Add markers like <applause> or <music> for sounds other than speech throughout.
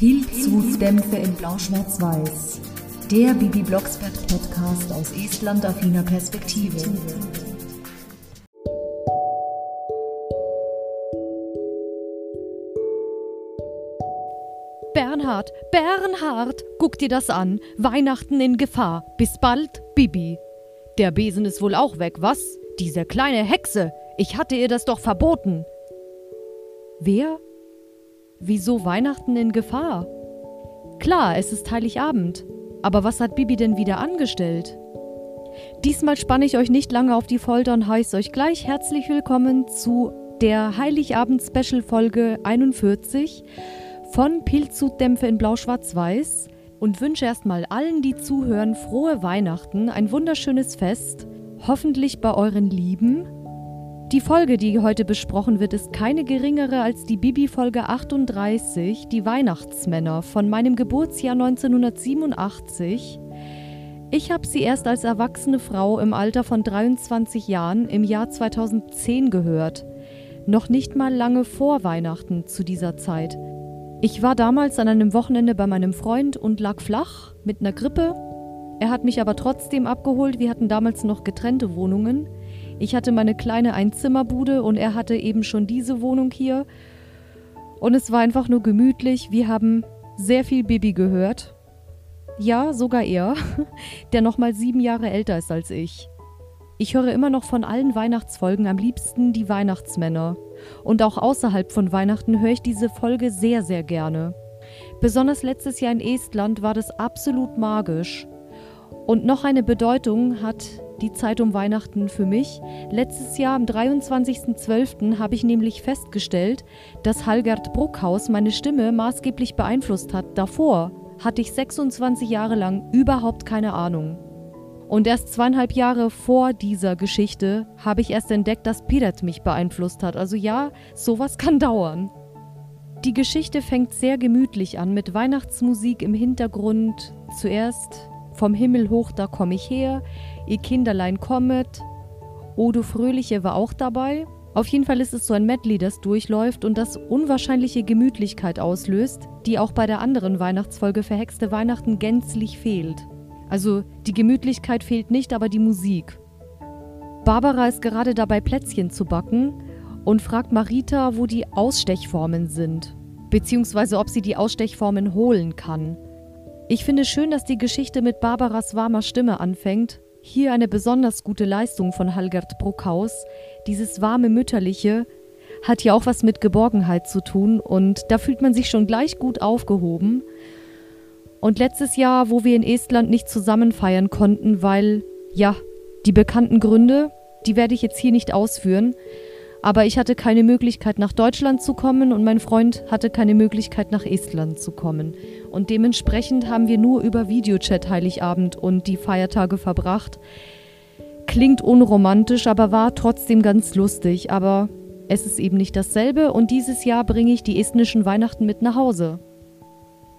Pilzhutdämpfe in Blau-Schwarz-Weiß. Der Bibi Blocksberg Podcast aus Estland-affiner Perspektive. Bernhard, Bernhard, guck dir das an. Weihnachten in Gefahr. Bis bald, Bibi. Der Besen ist wohl auch weg, was? Diese kleine Hexe. Ich hatte ihr das doch verboten. Wer? Wieso Weihnachten in Gefahr? Klar, es ist Heiligabend. Aber was hat Bibi denn wieder angestellt? Diesmal spanne ich euch nicht lange auf die Folter und heiße euch gleich herzlich willkommen zu der Heiligabend-Special-Folge 41 von Pilzhutdämpfe in Blau-Schwarz-Weiß und wünsche erstmal allen, die zuhören, frohe Weihnachten, ein wunderschönes Fest, hoffentlich bei euren Lieben. Die Folge, die heute besprochen wird, ist keine geringere als die Bibi-Folge 38, die Weihnachtsmänner von meinem Geburtsjahr 1987. Ich habe sie erst als erwachsene Frau im Alter von 23 Jahren im Jahr 2010 gehört. Noch nicht mal lange vor Weihnachten zu dieser Zeit. Ich war damals an einem Wochenende bei meinem Freund und lag flach mit einer Grippe. Er hat mich aber trotzdem abgeholt. Wir hatten damals noch getrennte Wohnungen. Ich hatte meine kleine Einzimmerbude und er hatte eben schon diese Wohnung hier. Und es war einfach nur gemütlich. Wir haben sehr viel Bibi gehört. Ja, sogar er, <laughs> der nochmal sieben Jahre älter ist als ich. Ich höre immer noch von allen Weihnachtsfolgen am liebsten die Weihnachtsmänner. Und auch außerhalb von Weihnachten höre ich diese Folge sehr, sehr gerne. Besonders letztes Jahr in Estland war das absolut magisch. Und noch eine Bedeutung hat die Zeit um Weihnachten für mich. Letztes Jahr am 23.12. habe ich nämlich festgestellt, dass Halgard Bruckhaus meine Stimme maßgeblich beeinflusst hat. Davor hatte ich 26 Jahre lang überhaupt keine Ahnung. Und erst zweieinhalb Jahre vor dieser Geschichte habe ich erst entdeckt, dass Piret mich beeinflusst hat. Also ja, sowas kann dauern. Die Geschichte fängt sehr gemütlich an mit Weihnachtsmusik im Hintergrund. Zuerst Vom Himmel hoch, da komm ich her, Ihr Kinderlein kommet. Odo Fröhliche war auch dabei. Auf jeden Fall ist es so ein Medley, das durchläuft und das unwahrscheinliche Gemütlichkeit auslöst, die auch bei der anderen Weihnachtsfolge Verhexte Weihnachten gänzlich fehlt. Also die Gemütlichkeit fehlt nicht, aber die Musik. Barbara ist gerade dabei, Plätzchen zu backen und fragt Marita, wo die Ausstechformen sind, beziehungsweise ob sie die Ausstechformen holen kann. Ich finde schön, dass die Geschichte mit Barbaras warmer Stimme anfängt. Hier eine besonders gute Leistung von Halgard Bruckhaus. Dieses warme Mütterliche hat ja auch was mit Geborgenheit zu tun und da fühlt man sich schon gleich gut aufgehoben. Und letztes Jahr, wo wir in Estland nicht zusammen feiern konnten, weil, ja, die bekannten Gründe, die werde ich jetzt hier nicht ausführen. Aber ich hatte keine Möglichkeit nach Deutschland zu kommen und mein Freund hatte keine Möglichkeit nach Estland zu kommen. Und dementsprechend haben wir nur über Videochat Heiligabend und die Feiertage verbracht. Klingt unromantisch, aber war trotzdem ganz lustig. Aber es ist eben nicht dasselbe und dieses Jahr bringe ich die estnischen Weihnachten mit nach Hause.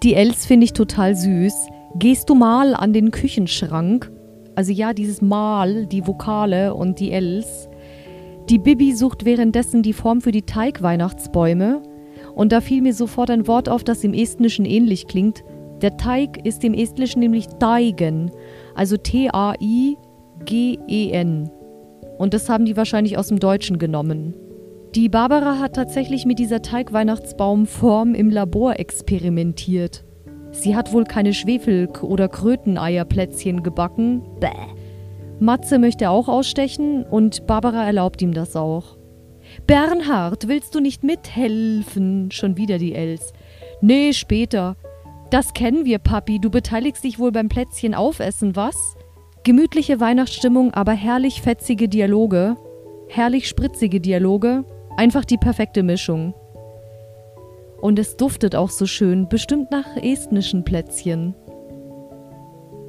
Die Els finde ich total süß. Gehst du mal an den Küchenschrank? Also ja, dieses Mal, die Vokale und die Els. Die Bibi sucht währenddessen die Form für die Teigweihnachtsbäume. Und da fiel mir sofort ein Wort auf, das im Estnischen ähnlich klingt. Der Teig ist im Estnischen nämlich Taigen, also T-A-I-G-E-N. Und das haben die wahrscheinlich aus dem Deutschen genommen. Die Barbara hat tatsächlich mit dieser Teigweihnachtsbaumform im Labor experimentiert. Sie hat wohl keine Schwefel- oder Kröteneierplätzchen gebacken. Bäh. Matze möchte auch ausstechen und Barbara erlaubt ihm das auch. Bernhard, willst du nicht mithelfen? Schon wieder die Els. Nee, später. Das kennen wir, Papi. Du beteiligst dich wohl beim Plätzchen aufessen, was? Gemütliche Weihnachtsstimmung, aber herrlich fetzige Dialoge. Herrlich spritzige Dialoge. Einfach die perfekte Mischung. Und es duftet auch so schön, bestimmt nach estnischen Plätzchen.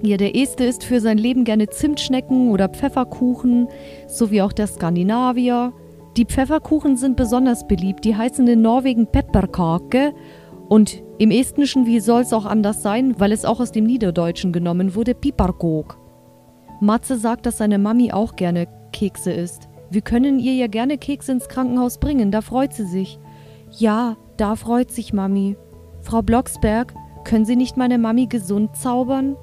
Ja, der Este isst für sein Leben gerne Zimtschnecken oder Pfefferkuchen, sowie auch der Skandinavier. Die Pfefferkuchen sind besonders beliebt, die heißen in Norwegen Pepperkake und im Estnischen, wie soll es auch anders sein, weil es auch aus dem Niederdeutschen genommen wurde, Piparkok. Matze sagt, dass seine Mami auch gerne Kekse isst. Wir können ihr ja gerne Kekse ins Krankenhaus bringen, da freut sie sich. Ja, da freut sich Mami. Frau Blocksberg, können Sie nicht meine Mami gesund zaubern?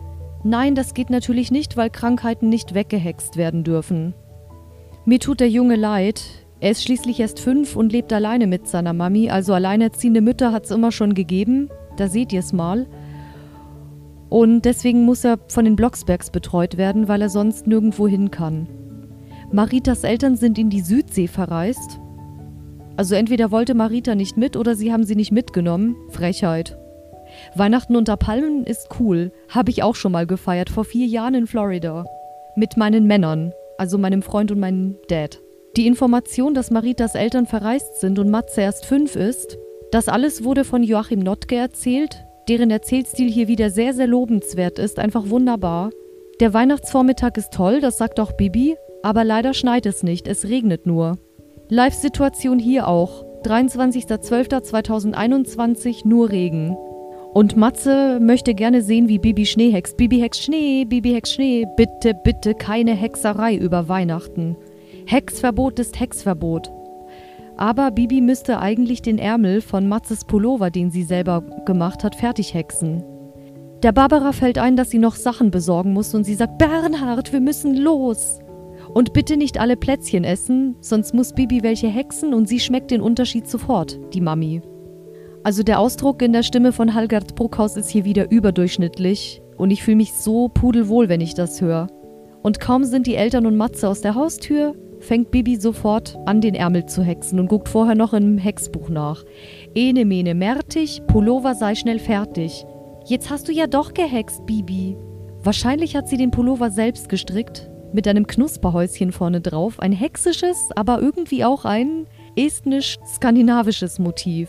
Nein, das geht natürlich nicht, weil Krankheiten nicht weggehext werden dürfen. Mir tut der Junge leid. Er ist schließlich erst fünf und lebt alleine mit seiner Mami, also alleinerziehende Mütter hat es immer schon gegeben. Da seht ihr es mal. Und deswegen muss er von den Blocksbergs betreut werden, weil er sonst nirgendwo hin kann. Maritas Eltern sind in die Südsee verreist. Also entweder wollte Marita nicht mit oder sie haben sie nicht mitgenommen. Frechheit. Weihnachten unter Palmen ist cool. Habe ich auch schon mal gefeiert, vor vier Jahren in Florida. Mit meinen Männern, also meinem Freund und meinem Dad. Die Information, dass Maritas Eltern verreist sind und Matze erst fünf ist, das alles wurde von Joachim Notke erzählt, deren Erzählstil hier wieder sehr, sehr lobenswert ist, einfach wunderbar. Der Weihnachtsvormittag ist toll, das sagt auch Bibi, aber leider schneit es nicht, es regnet nur. Live-Situation hier auch. 23.12.2021 nur Regen. Und Matze möchte gerne sehen, wie Bibi Schnee hext. Bibi hext Schnee, Bibi hext Schnee. Bitte, bitte keine Hexerei über Weihnachten. Hexverbot ist Hexverbot. Aber Bibi müsste eigentlich den Ärmel von Matzes Pullover, den sie selber gemacht hat, fertig hexen. Der Barbara fällt ein, dass sie noch Sachen besorgen muss und sie sagt, Bernhard, wir müssen los. Und bitte nicht alle Plätzchen essen, sonst muss Bibi welche hexen und sie schmeckt den Unterschied sofort, die Mami. Also der Ausdruck in der Stimme von Halgard Bruckhaus ist hier wieder überdurchschnittlich und ich fühle mich so pudelwohl, wenn ich das höre. Und kaum sind die Eltern und Matze aus der Haustür, fängt Bibi sofort an, den Ärmel zu hexen und guckt vorher noch im Hexbuch nach. Ene mene mertig, Pullover sei schnell fertig. Jetzt hast du ja doch gehext, Bibi. Wahrscheinlich hat sie den Pullover selbst gestrickt, mit einem Knusperhäuschen vorne drauf, ein hexisches, aber irgendwie auch ein estnisch-skandinavisches Motiv.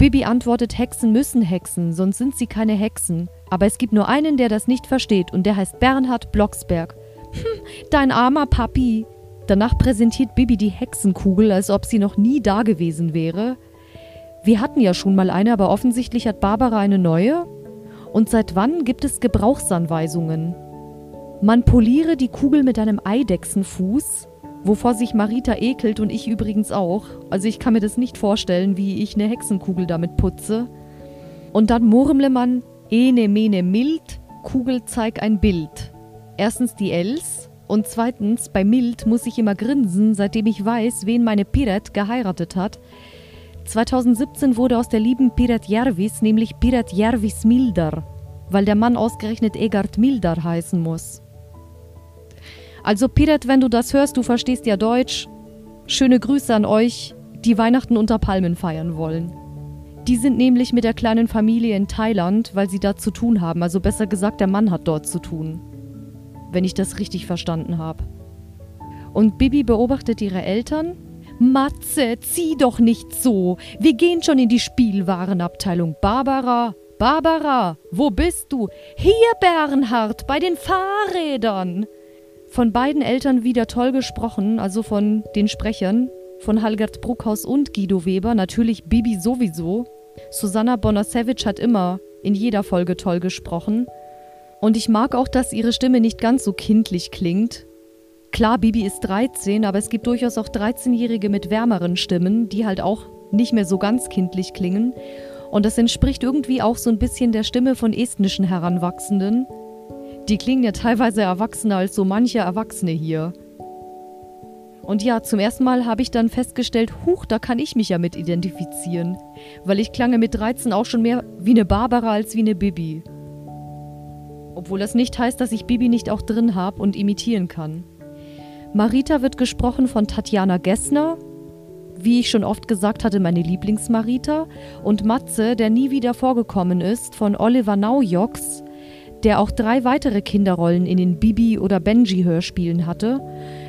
Bibi antwortet, Hexen müssen hexen, sonst sind sie keine Hexen. Aber es gibt nur einen, der das nicht versteht, und der heißt Bernhard Blocksberg. <laughs> Hm, dein armer Papi. Danach präsentiert Bibi die Hexenkugel, als ob sie noch nie da gewesen wäre. Wir hatten ja schon mal eine, aber offensichtlich hat Barbara eine neue. Und seit wann gibt es Gebrauchsanweisungen? Man poliere die Kugel mit einem Eidechsenfuß Wovor sich Marita ekelt und ich übrigens auch. Also ich kann mir das nicht vorstellen, wie ich eine Hexenkugel damit putze. Und dann murmle man, ene mene mild, Kugel zeig ein Bild. Erstens die Els und zweitens, bei mild muss ich immer grinsen, seitdem ich weiß, wen meine Piret geheiratet hat. 2017 wurde aus der lieben Piret Järvis nämlich Piret Järvis Mildar, weil der Mann ausgerechnet Egard Mildar heißen muss. Also Piret, wenn du das hörst, du verstehst ja Deutsch. Schöne Grüße an euch, die Weihnachten unter Palmen feiern wollen. Die sind nämlich mit der kleinen Familie in Thailand, weil sie da zu tun haben. Also besser gesagt, der Mann hat dort zu tun. Wenn ich das richtig verstanden habe. Und Bibi beobachtet ihre Eltern. Matze, zieh doch nicht so. Wir gehen schon in die Spielwarenabteilung. Barbara, Barbara, wo bist du? Hier, Bernhard, bei den Fahrrädern. Von beiden Eltern wieder toll gesprochen, also von den Sprechern, von Halgert Bruckhaus und Guido Weber, natürlich Bibi sowieso. Susanna Bonasewicz hat immer in jeder Folge toll gesprochen. Und ich mag auch, dass ihre Stimme nicht ganz so kindlich klingt. Klar, Bibi ist 13, aber es gibt durchaus auch 13-Jährige mit wärmeren Stimmen, die halt auch nicht mehr so ganz kindlich klingen. Und das entspricht irgendwie auch so ein bisschen der Stimme von estnischen Heranwachsenden. Die klingen ja teilweise erwachsener als so manche Erwachsene hier. Und ja, zum ersten Mal habe ich dann festgestellt, huch, da kann ich mich ja mit identifizieren. Weil ich klange mit 13 auch schon mehr wie eine Barbara als wie eine Bibi. Obwohl das nicht heißt, dass ich Bibi nicht auch drin habe und imitieren kann. Marita wird gesprochen von Tatjana Gessner, wie ich schon oft gesagt hatte, meine Lieblingsmarita. Und Matze, der nie wieder vorgekommen ist, von Oliver Naujoks, der auch drei weitere Kinderrollen in den Bibi- oder Benji-Hörspielen hatte.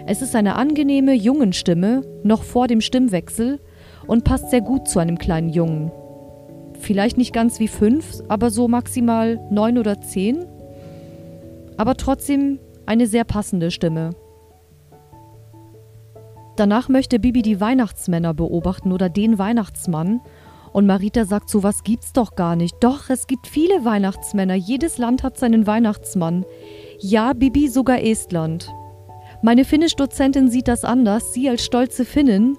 Es ist eine angenehme Jungenstimme, noch vor dem Stimmwechsel, und passt sehr gut zu einem kleinen Jungen. Vielleicht nicht ganz wie fünf, aber so maximal neun oder zehn. Aber trotzdem eine sehr passende Stimme. Danach möchte Bibi die Weihnachtsmänner beobachten oder den Weihnachtsmann und Marita sagt, so was gibt's doch gar nicht. Doch, es gibt viele Weihnachtsmänner. Jedes Land hat seinen Weihnachtsmann. Ja, Bibi, sogar Estland. Meine Finnisch-Dozentin sieht das anders. Sie als stolze Finnin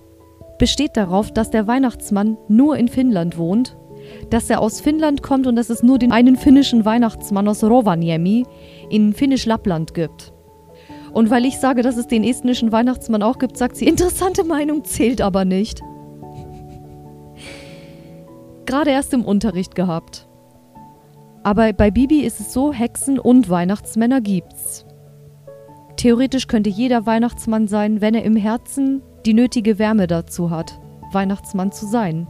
besteht darauf, dass der Weihnachtsmann nur in Finnland wohnt. Dass er aus Finnland kommt und dass es nur den einen finnischen Weihnachtsmann aus Rovaniemi in Finnisch-Lappland gibt. Und weil ich sage, dass es den estnischen Weihnachtsmann auch gibt, sagt sie, interessante Meinung zählt aber nicht. Gerade erst im Unterricht gehabt. Aber bei Bibi ist es so, Hexen und Weihnachtsmänner gibt's. Theoretisch könnte jeder Weihnachtsmann sein, wenn er im Herzen die nötige Wärme dazu hat, Weihnachtsmann zu sein.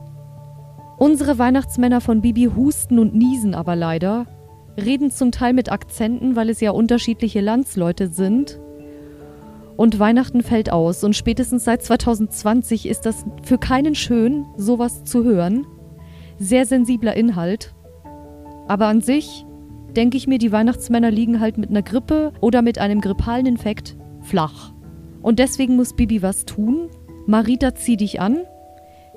Unsere Weihnachtsmänner von Bibi husten und niesen aber leider, reden zum Teil mit Akzenten, weil es ja unterschiedliche Landsleute sind. Und Weihnachten fällt aus und spätestens seit 2020 ist das für keinen schön, sowas zu hören. Sehr sensibler Inhalt. Aber an sich denke ich mir, die Weihnachtsmänner liegen halt mit einer Grippe oder mit einem grippalen Infekt flach. Und deswegen muss Bibi was tun. Marita, zieh dich an.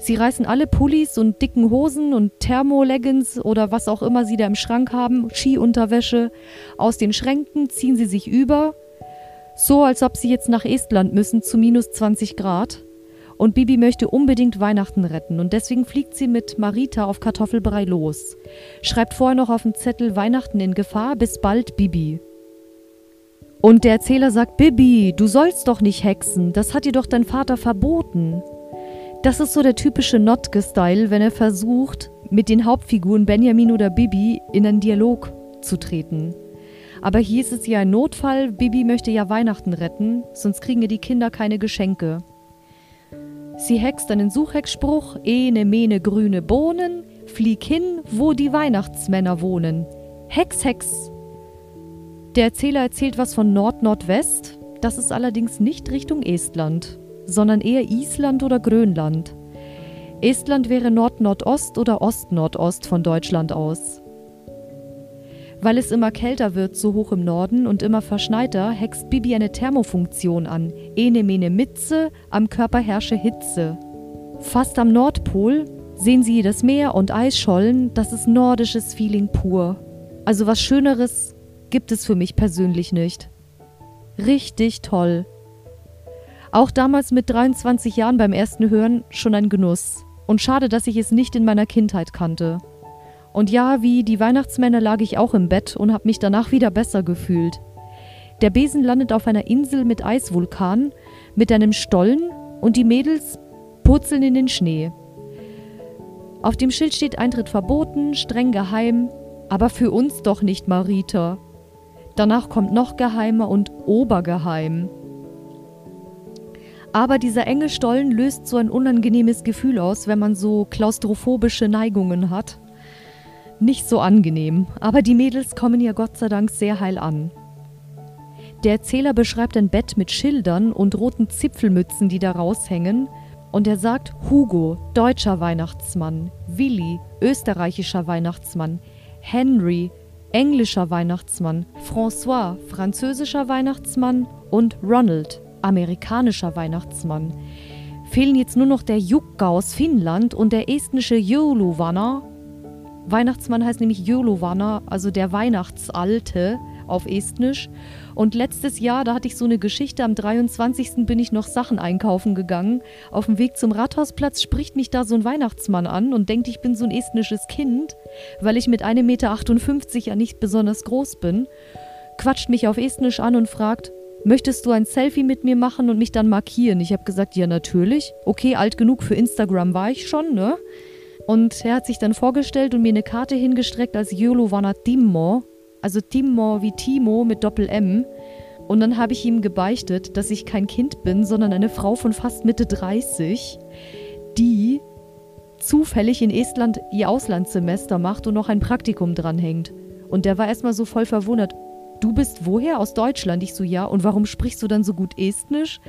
Sie reißen alle Pullis und dicken Hosen und Thermoleggings oder was auch immer sie da im Schrank haben, Skiunterwäsche, aus den Schränken, ziehen sie sich über, so als ob sie jetzt nach Estland müssen zu minus 20 Grad. Und Bibi möchte unbedingt Weihnachten retten und deswegen fliegt sie mit Marita auf Kartoffelbrei los. Schreibt vorher noch auf den Zettel Weihnachten in Gefahr, bis bald Bibi. Und der Erzähler sagt, Bibi, du sollst doch nicht hexen, das hat dir doch dein Vater verboten. Das ist so der typische Notke-Style, wenn er versucht, mit den Hauptfiguren Benjamin oder Bibi in einen Dialog zu treten. Aber hier ist es ja ein Notfall, Bibi möchte ja Weihnachten retten, sonst kriegen ja die Kinder keine Geschenke. Sie hext einen Suchhexspruch, ene mene grüne Bohnen, flieg hin, wo die Weihnachtsmänner wohnen. Hex, Hex. Der Erzähler erzählt was von Nord-Nordwest, das ist allerdings nicht Richtung Estland, sondern eher Island oder Grönland. Estland wäre Nord-Nordost oder Ost-Nordost von Deutschland aus. Weil es immer kälter wird, so hoch im Norden und immer verschneiter, hext Bibi eine Thermofunktion an. Ene mene Mitze, am Körper herrsche Hitze. Fast am Nordpol sehen sie das Meer und Eisschollen, das ist nordisches Feeling pur. Also was Schöneres gibt es für mich persönlich nicht. Richtig toll. Auch damals mit 23 Jahren beim ersten Hören schon ein Genuss. Und schade, dass ich es nicht in meiner Kindheit kannte. Und ja, wie die Weihnachtsmänner lag ich auch im Bett und habe mich danach wieder besser gefühlt. Der Besen landet auf einer Insel mit Eisvulkan, mit einem Stollen und die Mädels purzeln in den Schnee. Auf dem Schild steht Eintritt verboten, streng geheim, aber für uns doch nicht, Marita. Danach kommt noch geheimer und obergeheim. Aber dieser enge Stollen löst so ein unangenehmes Gefühl aus, wenn man so klaustrophobische Neigungen hat. Nicht so angenehm, aber die Mädels kommen ja Gott sei Dank sehr heil an. Der Erzähler beschreibt ein Bett mit Schildern und roten Zipfelmützen, die da raushängen, und er sagt Hugo, deutscher Weihnachtsmann, Willi, österreichischer Weihnachtsmann, Henry, englischer Weihnachtsmann, François, französischer Weihnachtsmann und Ronald, amerikanischer Weihnachtsmann. Fehlen jetzt nur noch der Jukka aus Finnland und der estnische Jouluvanna Weihnachtsmann heißt nämlich Jolovanna, also der Weihnachtsalte auf Estnisch. Und letztes Jahr, da hatte ich so eine Geschichte, am 23. bin ich noch Sachen einkaufen gegangen. Auf dem Weg zum Rathausplatz spricht mich da so ein Weihnachtsmann an und denkt, ich bin so ein estnisches Kind, weil ich mit 1,58 Meter ja nicht besonders groß bin. Quatscht mich auf Estnisch an und fragt, möchtest du ein Selfie mit mir machen und mich dann markieren? Ich habe gesagt, ja natürlich. Okay, alt genug für Instagram war ich schon, ne? Und er hat sich dann vorgestellt und mir eine Karte hingestreckt als Jolovana Timmo, also Timmo wie Timo mit Doppel-M. Und dann habe ich ihm gebeichtet, dass ich kein Kind bin, sondern eine Frau von fast Mitte 30, die zufällig in Estland ihr Auslandssemester macht und noch ein Praktikum dranhängt. Und der war erstmal so voll verwundert. Du bist woher? Aus Deutschland? Ich so, ja. Und warum sprichst du dann so gut Estnisch?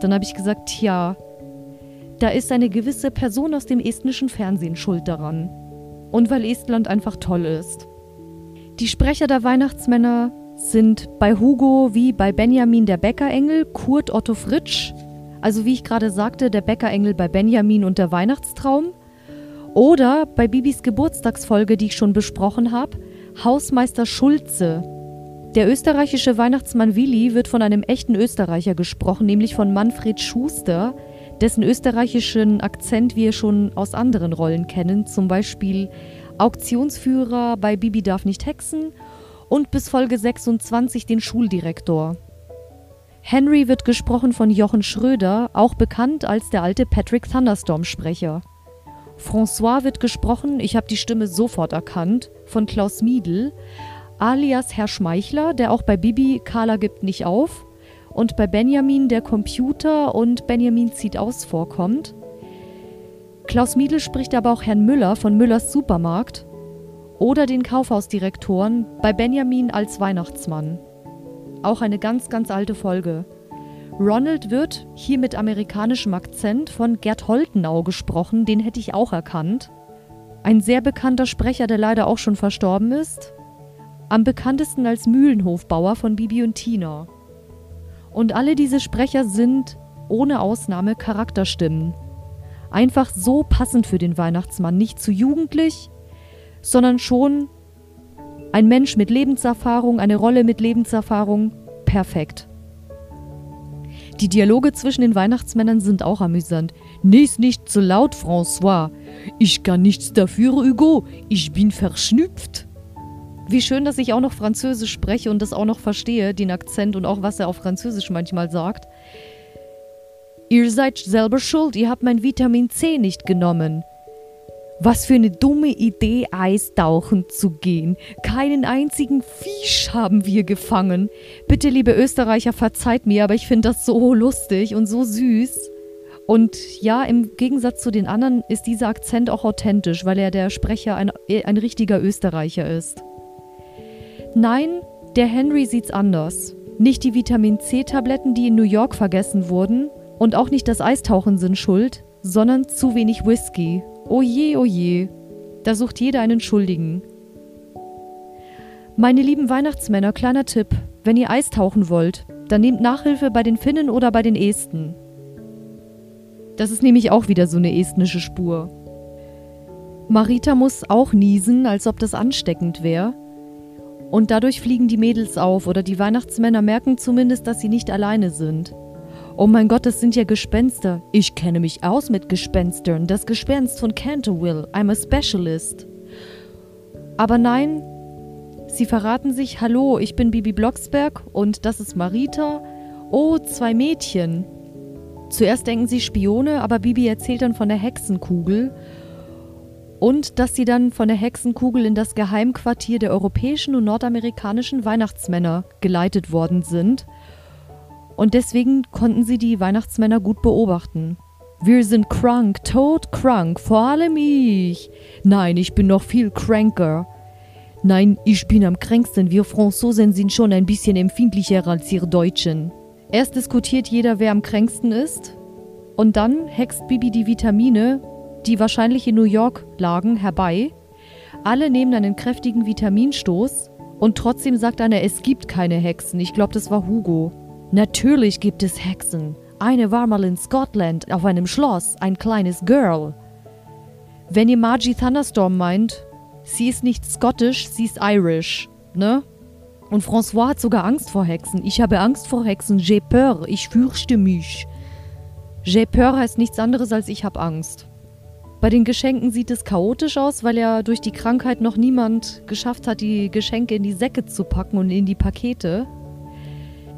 Dann habe ich gesagt, tja, da ist eine gewisse Person aus dem estnischen Fernsehen schuld daran. Und weil Estland einfach toll ist. Die Sprecher der Weihnachtsmänner sind bei Hugo wie bei Benjamin der Bäckerengel Kurt Otto Fritsch, also wie ich gerade sagte, der Bäckerengel bei Benjamin und der Weihnachtstraum. Oder bei Bibis Geburtstagsfolge, die ich schon besprochen habe, Hausmeister Schulze. Der österreichische Weihnachtsmann Willi wird von einem echten Österreicher gesprochen, nämlich von Manfred Schuster, dessen österreichischen Akzent wir schon aus anderen Rollen kennen, zum Beispiel Auktionsführer bei Bibi darf nicht hexen und bis Folge 26 den Schuldirektor. Henry wird gesprochen von Jochen Schröder, auch bekannt als der alte Patrick Thunderstorm-Sprecher. François wird gesprochen, ich habe die Stimme sofort erkannt, von Klaus Miedl, alias Herr Schmeichler, der auch bei Bibi Carla gibt nicht auf und bei Benjamin der Computer und Benjamin zieht aus vorkommt. Klaus Miedl spricht aber auch Herrn Müller von Müllers Supermarkt oder den Kaufhausdirektoren bei Benjamin als Weihnachtsmann. Auch eine ganz, ganz alte Folge. Ronald wird, hier mit amerikanischem Akzent, von Gerd Holtenau gesprochen, den hätte ich auch erkannt. Ein sehr bekannter Sprecher, der leider auch schon verstorben ist. Am bekanntesten als Mühlenhofbauer von Bibi und Tina. Und alle diese Sprecher sind, ohne Ausnahme, Charakterstimmen. Einfach so passend für den Weihnachtsmann, nicht zu jugendlich, sondern schon ein Mensch mit Lebenserfahrung, eine Rolle mit Lebenserfahrung, perfekt. Die Dialoge zwischen den Weihnachtsmännern sind auch amüsant. Nies nicht zu laut, François. Ich kann nichts dafür, Hugo. Ich bin verschnüpft. Wie schön, dass ich auch noch Französisch spreche und das auch noch verstehe, den Akzent und auch was er auf Französisch manchmal sagt. Ihr seid selber schuld, ihr habt mein Vitamin C nicht genommen. Was für eine dumme Idee, eistauchen zu gehen. Keinen einzigen Fisch haben wir gefangen. Bitte, liebe Österreicher, verzeiht mir, aber ich finde das so lustig und so süß. Und ja, im Gegensatz zu den anderen ist dieser Akzent auch authentisch, weil er der Sprecher ein, ein richtiger Österreicher ist. Nein, der Henry sieht's anders. Nicht die Vitamin C-Tabletten, die in New York vergessen wurden, und auch nicht das Eistauchen sind schuld, sondern zu wenig Whisky. Oje, oje, da sucht jeder einen Schuldigen. Meine lieben Weihnachtsmänner, kleiner Tipp: Wenn ihr Eistauchen wollt, dann nehmt Nachhilfe bei den Finnen oder bei den Esten. Das ist nämlich auch wieder so eine estnische Spur. Marita muss auch niesen, als ob das ansteckend wäre. Und dadurch fliegen die Mädels auf oder die Weihnachtsmänner merken zumindest, dass sie nicht alleine sind. Oh mein Gott, das sind ja Gespenster. Ich kenne mich aus mit Gespenstern. Das Gespenst von Canterville. I'm a specialist. Aber nein, sie verraten sich, hallo, ich bin Bibi Blocksberg und das ist Marita. Oh, zwei Mädchen. Zuerst denken sie Spione, aber Bibi erzählt dann von der Hexenkugel und dass sie dann von der Hexenkugel in das Geheimquartier der europäischen und nordamerikanischen Weihnachtsmänner geleitet worden sind. Und deswegen konnten sie die Weihnachtsmänner gut beobachten. Wir sind krank, tot krank, vor allem ich. Nein, ich bin noch viel kränker. Nein, ich bin am kränksten. Wir Franzosen sind schon ein bisschen empfindlicher als ihr Deutschen. Erst diskutiert jeder, wer am kränksten ist. Und dann hext Bibi die Vitamine die wahrscheinlich in New York lagen, herbei. Alle nehmen einen kräftigen Vitaminstoß und trotzdem sagt einer, es gibt keine Hexen. Ich glaube, das war Hugo. Natürlich gibt es Hexen. Eine war mal in Scotland auf einem Schloss, ein kleines Girl. Wenn ihr Margie Thunderstorm meint, sie ist nicht skottisch, sie ist irish, ne? Und François hat sogar Angst vor Hexen. Ich habe Angst vor Hexen. J'ai peur. Ich fürchte mich. J'ai peur heißt nichts anderes als ich habe Angst. Bei den Geschenken sieht es chaotisch aus, weil ja durch die Krankheit noch niemand geschafft hat, die Geschenke in die Säcke zu packen und in die Pakete.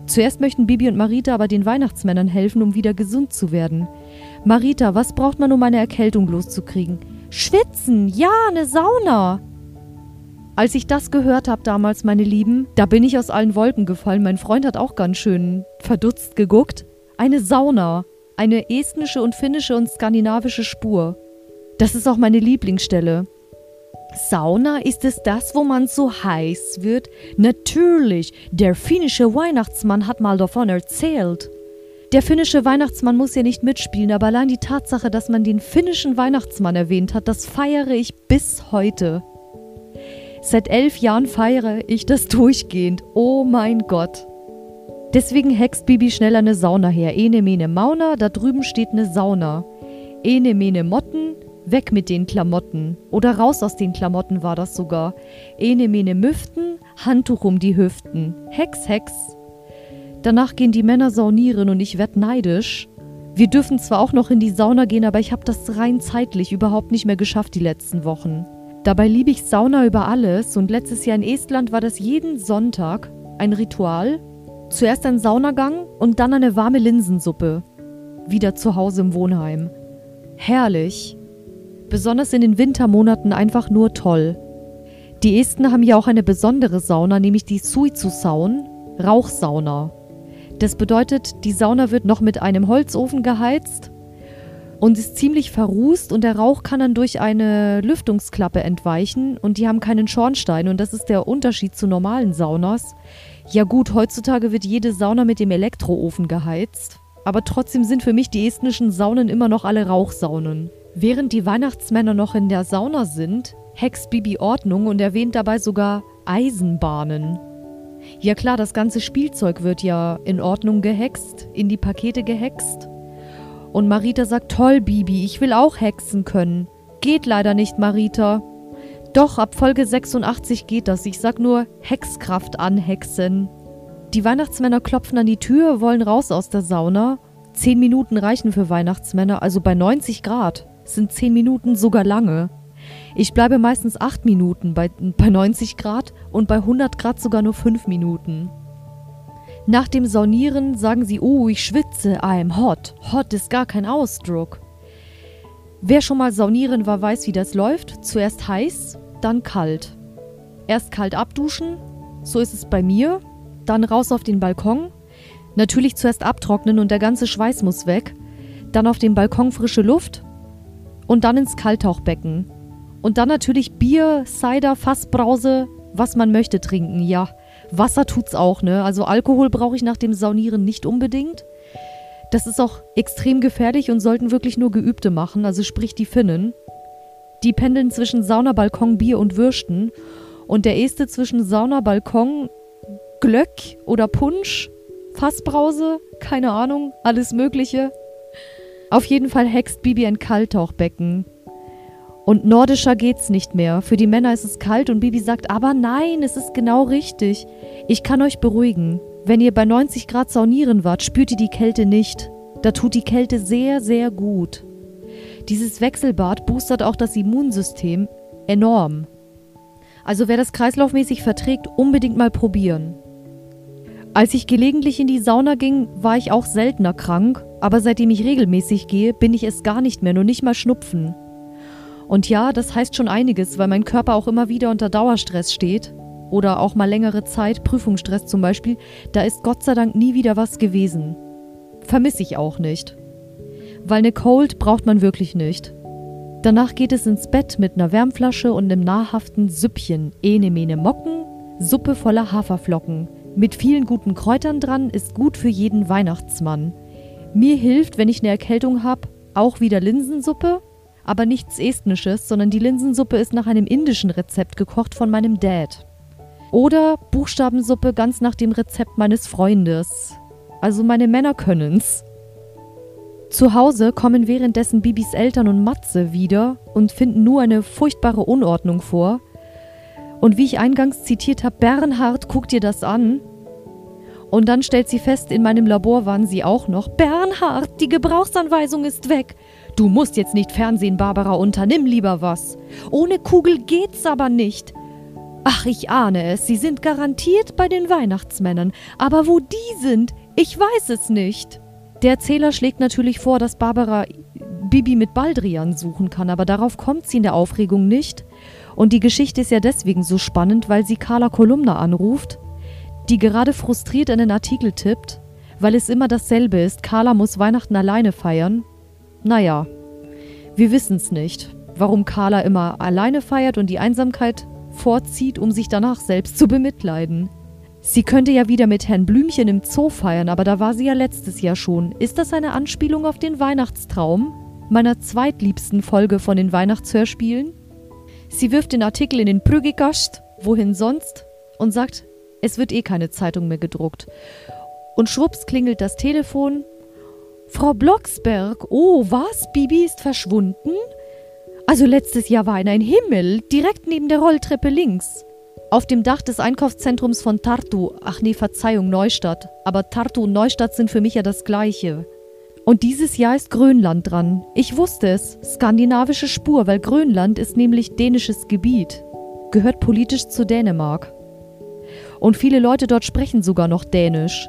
Zuerst möchten Bibi und Marita aber den Weihnachtsmännern helfen, um wieder gesund zu werden. Marita, was braucht man, um eine Erkältung loszukriegen? Schwitzen, ja, eine Sauna. Als ich das gehört habe damals, meine Lieben, da bin ich aus allen Wolken gefallen. Mein Freund hat auch ganz schön verdutzt geguckt. Eine Sauna. Eine estnische und finnische und skandinavische Spur. Das ist auch meine Lieblingsstelle. Sauna ist es das, wo man so heiß wird? Natürlich, der finnische Weihnachtsmann hat mal davon erzählt. Der finnische Weihnachtsmann muss ja nicht mitspielen, aber allein die Tatsache, dass man den finnischen Weihnachtsmann erwähnt hat, das feiere ich bis heute. Seit elf Jahren feiere ich das <laughs> durchgehend. Oh mein Gott. Deswegen hext Bibi schnell eine Sauna her. Ene mene Mauna, da drüben steht eine Sauna. Ene mene Motten, Weg mit den Klamotten. Oder raus aus den Klamotten war das sogar. Ene mene Müften, Handtuch um die Hüften. Hex, Hex. Danach gehen die Männer saunieren und ich werd neidisch. Wir dürfen zwar auch noch in die Sauna gehen, aber ich habe das rein zeitlich überhaupt nicht mehr geschafft die letzten Wochen. Dabei liebe ich Sauna über alles und letztes Jahr in Estland war das jeden Sonntag ein Ritual. Zuerst ein Saunagang und dann eine warme Linsensuppe. Wieder zu Hause im Wohnheim. Herrlich. Besonders in den Wintermonaten einfach nur toll. Die Esten haben ja auch eine besondere Sauna, nämlich die Suizu-Saun, Rauchsauna. Das bedeutet, die Sauna wird noch mit einem Holzofen geheizt und ist ziemlich verrußt und der Rauch kann dann durch eine Lüftungsklappe entweichen und die haben keinen Schornstein und das ist der Unterschied zu normalen Saunas. Ja gut, heutzutage wird jede Sauna mit dem Elektroofen geheizt, aber trotzdem sind für mich die estnischen Saunen immer noch alle Rauchsaunen. Während die Weihnachtsmänner noch in der Sauna sind, hext Bibi Ordnung und erwähnt dabei sogar Eisenbahnen. Ja klar, das ganze Spielzeug wird ja in Ordnung gehext, in die Pakete gehext. Und Marita sagt, toll, Bibi, ich will auch hexen können. Geht leider nicht, Marita. Doch, ab Folge 86 geht das. Ich sag nur Hexkraft anhexen. Die Weihnachtsmänner klopfen an die Tür, wollen raus aus der Sauna. Zehn Minuten reichen für Weihnachtsmänner, also bei 90 Grad sind zehn Minuten sogar lange. Ich bleibe meistens 8 Minuten bei, bei 90 Grad und bei 100 Grad sogar nur 5 Minuten. Nach dem Saunieren sagen sie, oh, ich schwitze, I'm hot. Hot ist gar kein Ausdruck. Wer schon mal saunieren war, weiß, wie das läuft. Zuerst heiß, dann kalt. Erst kalt abduschen, so ist es bei mir. Dann raus auf den Balkon. Natürlich zuerst abtrocknen und der ganze Schweiß muss weg. Dann auf dem Balkon frische Luft. Und dann ins Kalttauchbecken. Und dann natürlich Bier, Cider, Fassbrause, was man möchte trinken, ja. Wasser tut's auch, ne? Also Alkohol brauche ich nach dem Saunieren nicht unbedingt. Das ist auch extrem gefährlich und sollten wirklich nur Geübte machen, also sprich die Finnen. Die pendeln zwischen Sauna, Balkon, Bier und Würsten. Und der erste zwischen Sauna, Balkon, Glöck oder Punsch, Fassbrause, keine Ahnung, alles Mögliche. Auf jeden Fall hext Bibi ein Kalttauchbecken. Und nordischer geht's nicht mehr. Für die Männer ist es kalt und Bibi sagt, aber nein, es ist genau richtig. Ich kann euch beruhigen. Wenn ihr bei 90 Grad saunieren wart, spürt ihr die Kälte nicht. Da tut die Kälte sehr, sehr gut. Dieses Wechselbad boostert auch das Immunsystem enorm. Also wer das kreislaufmäßig verträgt, unbedingt mal probieren. Als ich gelegentlich in die Sauna ging, war ich auch seltener krank, aber seitdem ich regelmäßig gehe, bin ich es gar nicht mehr, nur nicht mal Schnupfen. Und ja, das heißt schon einiges, weil mein Körper auch immer wieder unter Dauerstress steht. Oder auch mal längere Zeit, Prüfungsstress zum Beispiel. Da ist Gott sei Dank nie wieder was gewesen. Vermisse ich auch nicht. Weil eine Cold braucht man wirklich nicht. Danach geht es ins Bett mit einer Wärmflasche und einem nahrhaften Süppchen. Ene mene Mocken, Suppe voller Haferflocken. Mit vielen guten Kräutern dran, ist gut für jeden Weihnachtsmann. Mir hilft, wenn ich eine Erkältung habe, auch wieder Linsensuppe aber nichts Estnisches, sondern die Linsensuppe ist nach einem indischen Rezept gekocht von meinem Dad. Oder Buchstabensuppe ganz nach dem Rezept meines Freundes. Also meine Männer können's. Zu Hause kommen währenddessen Bibis Eltern und Matze wieder und finden nur eine furchtbare Unordnung vor. Und wie ich eingangs zitiert habe, Bernhard, guck dir das an. Und dann stellt sie fest, in meinem Labor waren sie auch noch. Bernhard, die Gebrauchsanweisung ist weg. Du musst jetzt nicht Fernsehen, Barbara, unternimm lieber was. Ohne Kugel geht's aber nicht. Ach, ich ahne es, sie sind garantiert bei den Weihnachtsmännern. Aber wo die sind, ich weiß es nicht. Der Erzähler schlägt natürlich vor, dass Barbara Bibi mit Baldrian suchen kann, aber darauf kommt sie in der Aufregung nicht. Und die Geschichte ist ja deswegen so spannend, weil sie Carla Kolumna anruft, die gerade frustriert einen Artikel tippt, weil es immer dasselbe ist. Carla muss Weihnachten alleine feiern naja, wir wissen es nicht, warum Carla immer alleine feiert und die Einsamkeit vorzieht, um sich danach selbst zu bemitleiden. Sie könnte ja wieder mit Herrn Blümchen im Zoo feiern, aber da war sie ja letztes Jahr schon. Ist das eine Anspielung auf den Weihnachtstraum? Meiner zweitliebsten Folge von den Weihnachtshörspielen? Sie wirft den Artikel in den Prügikast, wohin sonst, und sagt, es wird eh keine Zeitung mehr gedruckt. Und schwupps klingelt das Telefon Frau Blocksberg, oh was, Bibi ist verschwunden? Also letztes Jahr war in ein Himmel, direkt neben der Rolltreppe links. Auf dem Dach des Einkaufszentrums von Tartu, ach nee, Verzeihung, Neustadt. Aber Tartu und Neustadt sind für mich ja das gleiche. Und dieses Jahr ist Grönland dran. Ich wusste es. Skandinavische Spur, weil Grönland ist nämlich dänisches Gebiet. Gehört politisch zu Dänemark. Und viele Leute dort sprechen sogar noch Dänisch.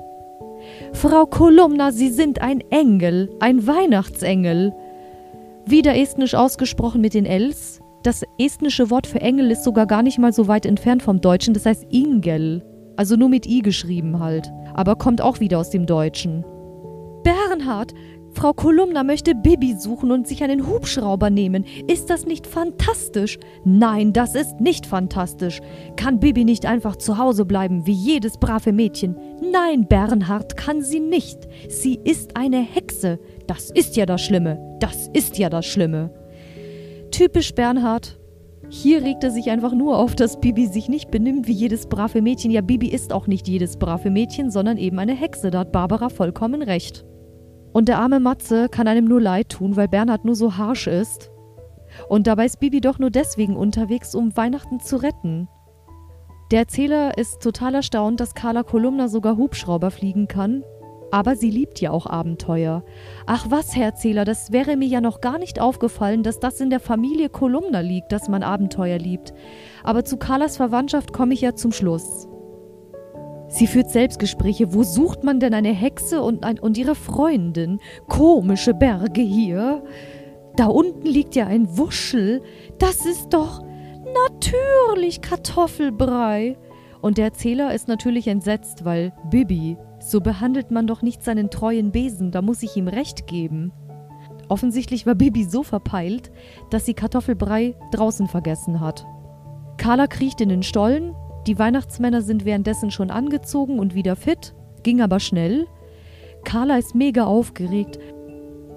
Frau Kolumna, Sie sind ein Engel, ein Weihnachtsengel. Wieder estnisch ausgesprochen mit den Ls. Das estnische Wort für Engel ist sogar gar nicht mal so weit entfernt vom Deutschen, das heißt Ingel. Also nur mit I geschrieben halt. Aber kommt auch wieder aus dem Deutschen. Bernhard, Frau Kolumna möchte Bibi suchen und sich einen Hubschrauber nehmen. Ist das nicht fantastisch? Nein, das ist nicht fantastisch. Kann Bibi nicht einfach zu Hause bleiben, wie jedes brave Mädchen? Nein, Bernhard kann sie nicht. Sie ist eine Hexe. Das ist ja das Schlimme. Das ist ja das Schlimme. Typisch Bernhard. Hier regt er sich einfach nur auf, dass Bibi sich nicht benimmt wie jedes brave Mädchen. Ja, Bibi ist auch nicht jedes brave Mädchen, sondern eben eine Hexe. Da hat Barbara vollkommen recht. Und der arme Matze kann einem nur leid tun, weil Bernhard nur so harsch ist. Und dabei ist Bibi doch nur deswegen unterwegs, um Weihnachten zu retten. Der Erzähler ist total erstaunt, dass Carla Kolumna sogar Hubschrauber fliegen kann. Aber sie liebt ja auch Abenteuer. Ach was, Herr Erzähler, das wäre mir ja noch gar nicht aufgefallen, dass das in der Familie Kolumna liegt, dass man Abenteuer liebt. Aber zu Carlas Verwandtschaft komme ich ja zum Schluss. Sie führt Selbstgespräche. Wo sucht man denn eine Hexe und, ein, und ihre Freundin? Komische Berge hier. Da unten liegt ja ein Wuschel. Das ist doch natürlich Kartoffelbrei. Und der Erzähler ist natürlich entsetzt, weil Bibi, so behandelt man doch nicht seinen treuen Besen, da muss ich ihm recht geben. Offensichtlich war Bibi so verpeilt, dass sie Kartoffelbrei draußen vergessen hat. Carla kriecht in den Stollen, die Weihnachtsmänner sind währenddessen schon angezogen und wieder fit, ging aber schnell. Carla ist mega aufgeregt.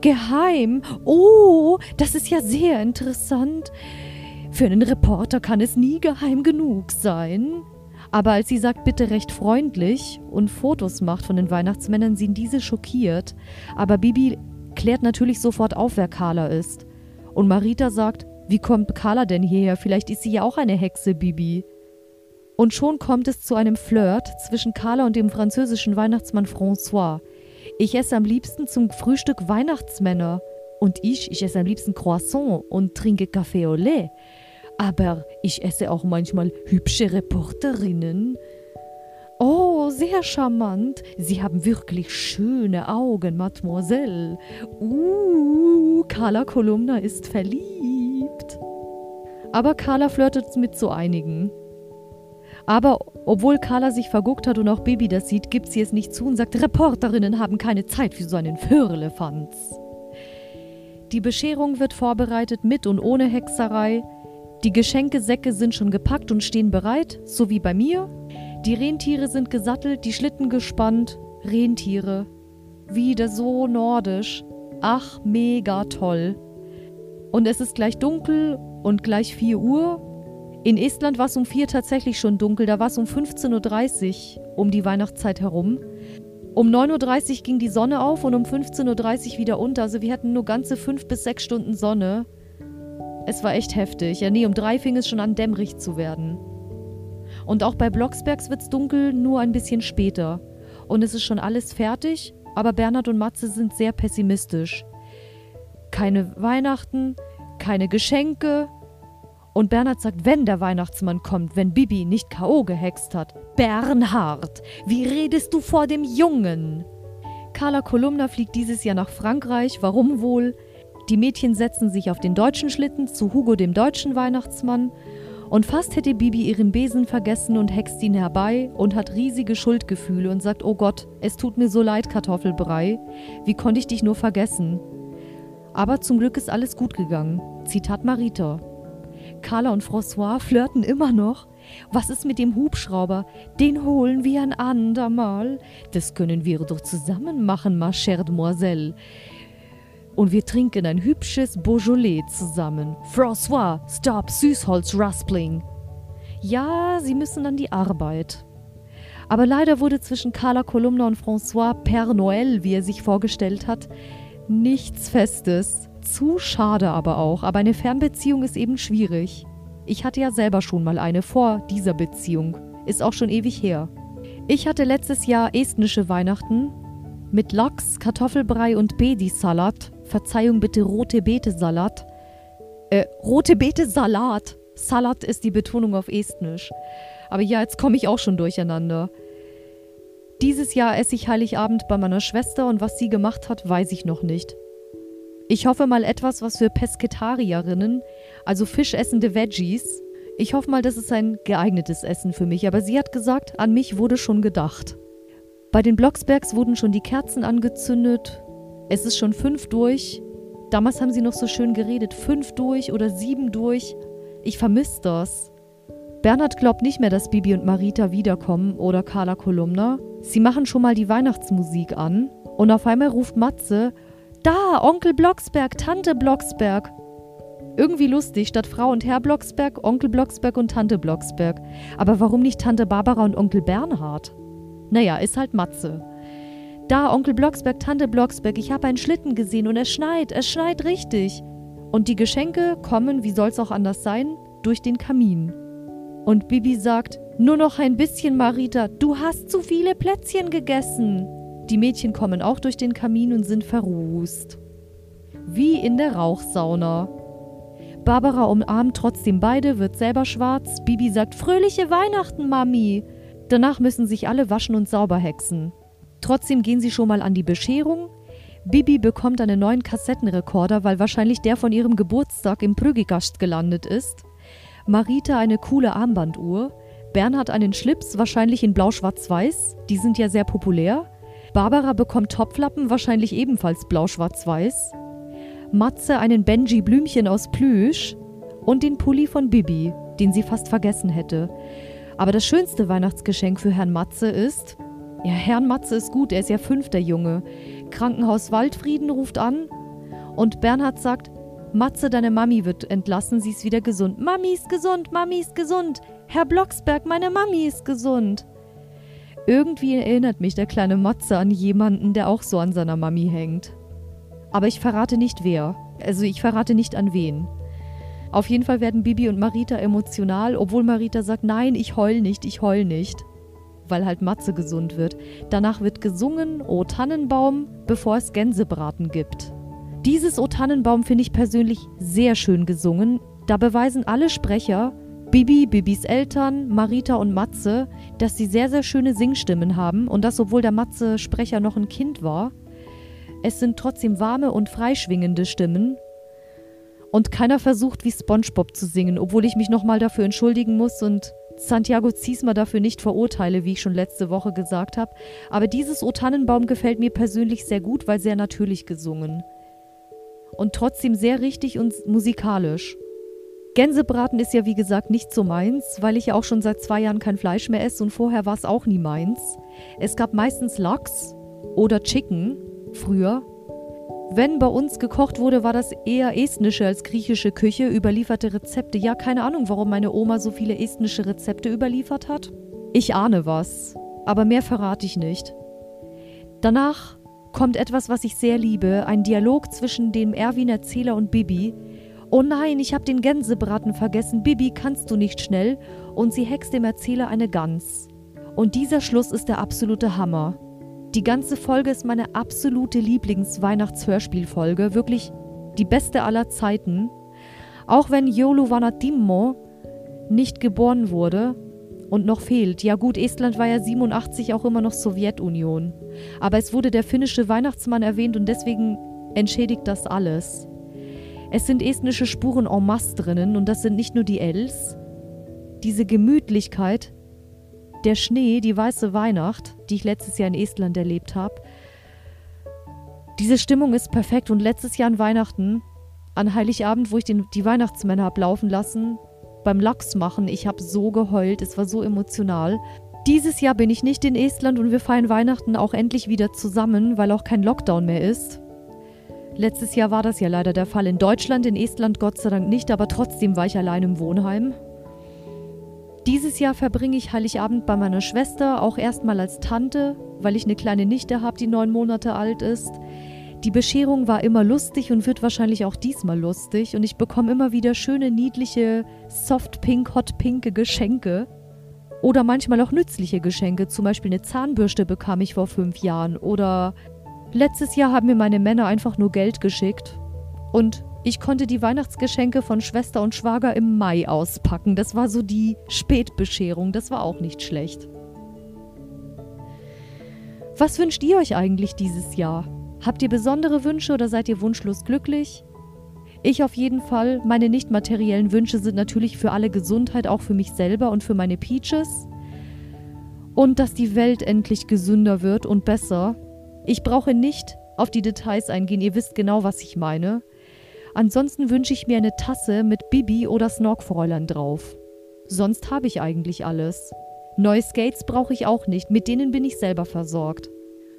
Geheim? Oh, das ist ja sehr interessant. Für einen Reporter kann es nie geheim genug sein. Aber als sie sagt, bitte recht freundlich und Fotos macht von den Weihnachtsmännern, sind diese schockiert. Aber Bibi klärt natürlich sofort auf, wer Carla ist. Und Marita sagt, wie kommt Carla denn hierher? Vielleicht ist sie ja auch eine Hexe, Bibi. Und schon kommt es zu einem Flirt zwischen Carla und dem französischen Weihnachtsmann François. Ich esse am liebsten zum Frühstück Weihnachtsmänner. Und ich, ich esse am liebsten Croissant und trinke Café au lait. Aber ich esse auch manchmal hübsche Reporterinnen. Oh, sehr charmant. Sie haben wirklich schöne Augen, Mademoiselle. Uh, Carla Kolumna ist verliebt. Aber Carla flirtet mit so einigen. Aber obwohl Carla sich verguckt hat und auch Baby das sieht, gibt sie es nicht zu und sagt, Reporterinnen haben keine Zeit für so einen Firlefanz. Die Bescherung wird vorbereitet mit und ohne Hexerei. Die Geschenkesäcke sind schon gepackt und stehen bereit, so wie bei mir. Die Rentiere sind gesattelt, die Schlitten gespannt. Rentiere. Wieder so nordisch. Ach, mega toll. Und es ist gleich dunkel und gleich 4 Uhr in Estland war es um vier tatsächlich schon dunkel, da war es um 15.30 Uhr um die Weihnachtszeit herum. Um 9.30 Uhr ging die Sonne auf und um 15.30 Uhr wieder unter. Also wir hatten nur ganze fünf bis sechs Stunden Sonne. Es war echt heftig. Ja, nee, um drei fing es schon an, dämmerig zu werden. Und auch bei Blocksbergs wird es dunkel, nur ein bisschen später. Und es ist schon alles fertig, aber Bernhard und Matze sind sehr pessimistisch. Keine Weihnachten, keine Geschenke, und Bernhard sagt, wenn der Weihnachtsmann kommt, wenn Bibi nicht K.O. gehext hat. Bernhard, wie redest du vor dem Jungen? Carla Kolumna fliegt dieses Jahr nach Frankreich. Warum wohl? Die Mädchen setzen sich auf den deutschen Schlitten zu Hugo, dem deutschen Weihnachtsmann. Und fast hätte Bibi ihren Besen vergessen und hext ihn herbei und hat riesige Schuldgefühle und sagt: Oh Gott, es tut mir so leid, Kartoffelbrei. Wie konnte ich dich nur vergessen? Aber zum Glück ist alles gut gegangen. Zitat Marita. Carla und François flirten immer noch. Was ist mit dem Hubschrauber? Den holen wir ein andermal. Das können wir doch zusammen machen, ma chère demoiselle. Und wir trinken ein hübsches Beaujolais zusammen. François, stop Süßholz Ruspling. Ja, sie müssen an die Arbeit. Aber leider wurde zwischen Carla Kolumna und François Père Noël, wie er sich vorgestellt hat, nichts Festes. Zu schade aber auch, aber eine Fernbeziehung ist eben schwierig. Ich hatte ja selber schon mal eine vor dieser Beziehung. Ist auch schon ewig her. Ich hatte letztes Jahr estnische Weihnachten Mit Lachs, Kartoffelbrei und Bedi-Salat. Verzeihung bitte, rote Beete-Salat. Äh, rote Beete-Salat. Salat ist die Betonung auf Estnisch. Aber ja, jetzt komme ich auch schon durcheinander. Dieses Jahr esse ich Heiligabend bei meiner Schwester und was sie gemacht hat, weiß ich noch nicht. Ich hoffe mal etwas, was für Pesketarierinnen, also fischessende Veggies. Ich hoffe mal, das ist ein geeignetes Essen für mich, aber sie hat gesagt, an mich wurde schon gedacht. Bei den Blocksbergs wurden schon die Kerzen angezündet. Es ist schon fünf durch. Damals haben sie noch so schön geredet. Fünf durch oder sieben durch. Ich vermisse das. Bernhard glaubt nicht mehr, dass Bibi und Marita wiederkommen oder Carla Kolumna. Sie machen schon mal die Weihnachtsmusik an. Und auf einmal ruft Matze, da, Onkel Blocksberg, Tante Blocksberg. Irgendwie lustig, statt Frau und Herr Blocksberg, Onkel Blocksberg und Tante Blocksberg. Aber warum nicht Tante Barbara und Onkel Bernhard? Naja, ist halt Matze. Da, Onkel Blocksberg, Tante Blocksberg, ich habe einen Schlitten gesehen und es schneit, es schneit richtig. Und die Geschenke kommen, wie soll's auch anders sein, durch den Kamin. Und Bibi sagt, nur noch ein bisschen, Marita, du hast zu viele Plätzchen gegessen. Die Mädchen kommen auch durch den Kamin und sind verrußt. Wie in der Rauchsauna. Barbara umarmt trotzdem beide, wird selber schwarz. Bibi sagt fröhliche Weihnachten, Mami. Danach müssen sich alle waschen und sauber hexen. Trotzdem gehen sie schon mal an die Bescherung. Bibi bekommt einen neuen Kassettenrekorder, weil wahrscheinlich der von ihrem Geburtstag im Prügigast gelandet ist. Marita eine coole Armbanduhr. Bernhard einen Schlips, wahrscheinlich in blau-schwarz-weiß. Die sind ja sehr populär. Barbara bekommt Topflappen, wahrscheinlich ebenfalls blau-schwarz-weiß. Matze einen Benji Blümchen aus Plüsch und den Pulli von Bibi, den sie fast vergessen hätte. Aber das schönste Weihnachtsgeschenk für Herrn Matze ist, ja, Herrn Matze ist gut, er ist ja fünfter Junge. Krankenhaus Waldfrieden ruft an und Bernhard sagt, Matze, deine Mami wird entlassen, sie ist wieder gesund. Mami ist gesund, Mami ist gesund. Herr Blocksberg, meine Mami ist gesund. Irgendwie erinnert mich der kleine Matze an jemanden, der auch so an seiner Mami hängt. Aber ich verrate nicht wer. Also ich verrate nicht an wen. Auf jeden Fall werden Bibi und Marita emotional, obwohl Marita sagt, nein, ich heul nicht, ich heul nicht. Weil halt Matze gesund wird. Danach wird gesungen, O Tannenbaum, bevor es Gänsebraten gibt. Dieses O Tannenbaum finde ich persönlich sehr schön gesungen. Da beweisen alle Sprecher, Bibi, Bibis Eltern, Marita und Matze, dass sie sehr, sehr schöne Singstimmen haben und das, obwohl der Matze-Sprecher noch ein Kind war. Es sind trotzdem warme und freischwingende Stimmen. Und keiner versucht, wie SpongeBob zu singen, obwohl ich mich nochmal dafür entschuldigen muss und Santiago Ziesmer dafür nicht verurteile, wie ich schon letzte Woche gesagt habe. Aber dieses O Tannenbaum gefällt mir persönlich sehr gut, weil sehr natürlich gesungen. Und trotzdem sehr richtig und musikalisch. Gänsebraten ist ja wie gesagt nicht so meins, weil ich ja auch schon seit zwei Jahren kein Fleisch mehr esse und vorher war es auch nie meins. Es gab meistens Lachs oder Chicken früher. Wenn bei uns gekocht wurde, war das eher estnische als griechische Küche, überlieferte Rezepte. Ja, keine Ahnung, warum meine Oma so viele estnische Rezepte überliefert hat. Ich ahne was, aber mehr verrate ich nicht. Danach kommt etwas, was ich sehr liebe, ein Dialog zwischen dem Erwin-Erzähler und Bibi, Oh nein, ich habe den Gänsebraten vergessen. Bibi, kannst du nicht schnell? Und sie hext dem Erzähler eine Gans. Und dieser Schluss ist der absolute Hammer. Die ganze Folge ist meine absolute Lieblings-Weihnachts-Hörspielfolge. Wirklich die beste aller Zeiten. Auch wenn Yolo Vanadimmo nicht geboren wurde und noch fehlt. Ja gut, Estland war ja 87 auch immer noch Sowjetunion. Aber es wurde der finnische Weihnachtsmann erwähnt und deswegen entschädigt das alles. Es sind estnische Spuren en masse drinnen und das sind nicht nur die Els. Diese Gemütlichkeit, der Schnee, die weiße Weihnacht, die ich letztes Jahr in Estland erlebt habe. Diese Stimmung ist perfekt und letztes Jahr an Weihnachten, an Heiligabend, wo ich den, die Weihnachtsmänner habe laufen lassen, beim Lachs machen, ich habe so geheult, es war so emotional. Dieses Jahr bin ich nicht in Estland und wir feiern Weihnachten auch endlich wieder zusammen, weil auch kein Lockdown mehr ist. Letztes Jahr war das ja leider der Fall in Deutschland, in Estland Gott sei Dank nicht, aber trotzdem war ich allein im Wohnheim. Dieses Jahr verbringe ich Heiligabend bei meiner Schwester, auch erstmal als Tante, weil ich eine kleine Nichte habe, die neun Monate alt ist. Die Bescherung war immer lustig und wird wahrscheinlich auch diesmal lustig und ich bekomme immer wieder schöne, niedliche, soft pink, hot pinke Geschenke. Oder manchmal auch nützliche Geschenke, zum Beispiel eine Zahnbürste bekam ich vor fünf Jahren oder Letztes Jahr haben mir meine Männer einfach nur Geld geschickt. Und ich konnte die Weihnachtsgeschenke von Schwester und Schwager im Mai auspacken. Das war so die Spätbescherung. Das war auch nicht schlecht. Was wünscht ihr euch eigentlich dieses Jahr? Habt ihr besondere Wünsche oder seid ihr wunschlos glücklich? Ich auf jeden Fall. Meine nicht materiellen Wünsche sind natürlich für alle Gesundheit, auch für mich selber und für meine Peaches. Und dass die Welt endlich gesünder wird und besser. Ich brauche nicht auf die Details eingehen, ihr wisst genau, was ich meine. Ansonsten wünsche ich mir eine Tasse mit Bibi oder Snorkfräulein drauf. Sonst habe ich eigentlich alles. Neue Skates brauche ich auch nicht, mit denen bin ich selber versorgt.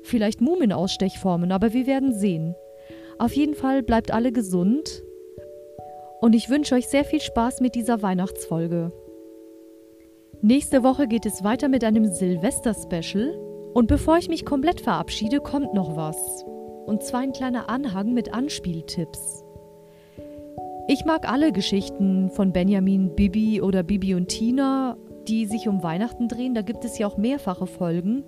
Vielleicht Mumienausstechformen, aber wir werden sehen. Auf jeden Fall bleibt alle gesund und ich wünsche euch sehr viel Spaß mit dieser Weihnachtsfolge. Nächste Woche geht es weiter mit einem Silvester-Special und bevor ich mich komplett verabschiede, kommt noch was. Und zwar ein kleiner Anhang mit Anspieltipps. Ich mag alle Geschichten von Benjamin, Bibi oder Bibi und Tina, die sich um Weihnachten drehen. Da gibt es ja auch mehrfache Folgen.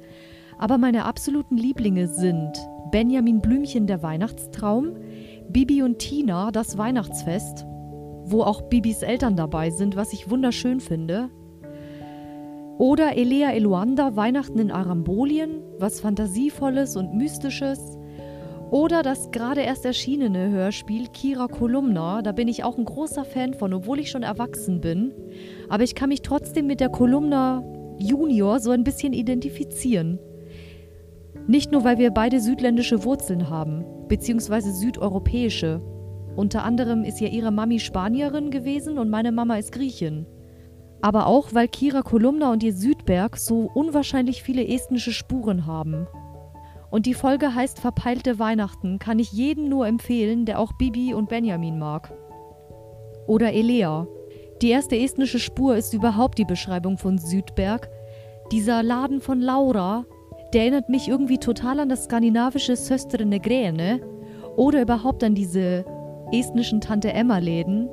Aber meine absoluten Lieblinge sind Benjamin Blümchen der Weihnachtstraum, Bibi und Tina das Weihnachtsfest, wo auch Bibis Eltern dabei sind, was ich wunderschön finde. Oder Elea Eluanda Weihnachten in Arambolien, was Fantasievolles und Mystisches. Oder das gerade erst erschienene Hörspiel Kira Kolumna, da bin ich auch ein großer Fan von, obwohl ich schon erwachsen bin. Aber ich kann mich trotzdem mit der Kolumna Junior so ein bisschen identifizieren. Nicht nur, weil wir beide südländische Wurzeln haben, beziehungsweise südeuropäische. Unter anderem ist ja ihre Mami Spanierin gewesen und meine Mama ist Griechin. Aber auch, weil Kira Kolumna und ihr Südberg so unwahrscheinlich viele estnische Spuren haben. Und die Folge heißt Verpeilte Weihnachten, kann ich jedem nur empfehlen, der auch Bibi und Benjamin mag. Oder Elea. Die erste estnische Spur ist überhaupt die Beschreibung von Südberg. Dieser Laden von Laura, der erinnert mich irgendwie total an das skandinavische Söstre Negrene oder überhaupt an diese estnischen Tante Emma Läden,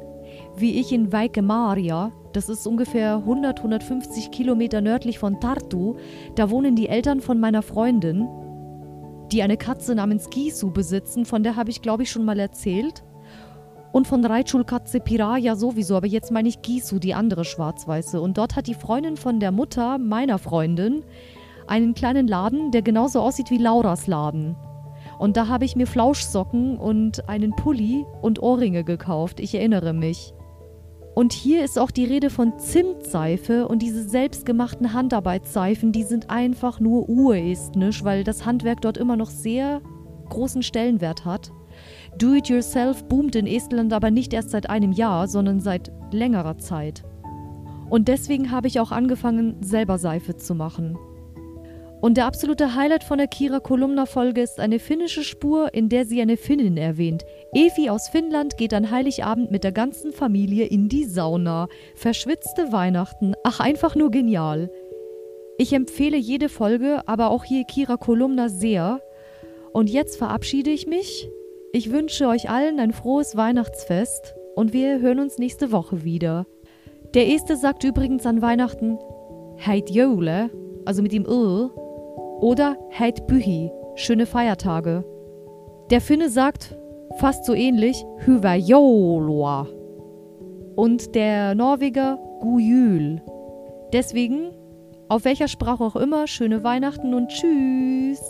wie ich in Weike Maria, das ist ungefähr 100, 150 Kilometer nördlich von Tartu, da wohnen die Eltern von meiner Freundin, die eine Katze namens Gisu besitzen, von der habe ich glaube ich schon mal erzählt. Und von Reitschulkatze Piraya sowieso, aber jetzt meine ich Gisu, die andere schwarz-weiße. Und dort hat die Freundin von der Mutter meiner Freundin einen kleinen Laden, der genauso aussieht wie Lauras Laden. Und da habe ich mir Flauschsocken und einen Pulli und Ohrringe gekauft, ich erinnere mich. Und hier ist auch die Rede von Zimtseife und diese selbstgemachten Handarbeitsseifen, die sind einfach nur urestnisch, weil das Handwerk dort immer noch sehr großen Stellenwert hat. Do-it-yourself boomt in Estland aber nicht erst seit einem Jahr, sondern seit längerer Zeit. Und deswegen habe ich auch angefangen, selber Seife zu machen. Und der absolute Highlight von der Kira Kolumna Folge ist eine finnische Spur, in der sie eine Finnin erwähnt. Evi aus Finnland geht an Heiligabend mit der ganzen Familie in die Sauna. Verschwitzte Weihnachten. Ach, einfach nur genial. Ich empfehle jede Folge, aber auch hier Kira Kolumna sehr. Und jetzt verabschiede ich mich. Ich wünsche euch allen ein frohes Weihnachtsfest und wir hören uns nächste Woche wieder. Der Este sagt übrigens an Weihnachten Heit Jole, also mit dem Ö, oder Heit Bühi, schöne Feiertage. Der Finne sagt fast so ähnlich Hyvä joulua und der Norweger Gujul. Deswegen, auf welcher Sprache auch immer, schöne Weihnachten und tschüss.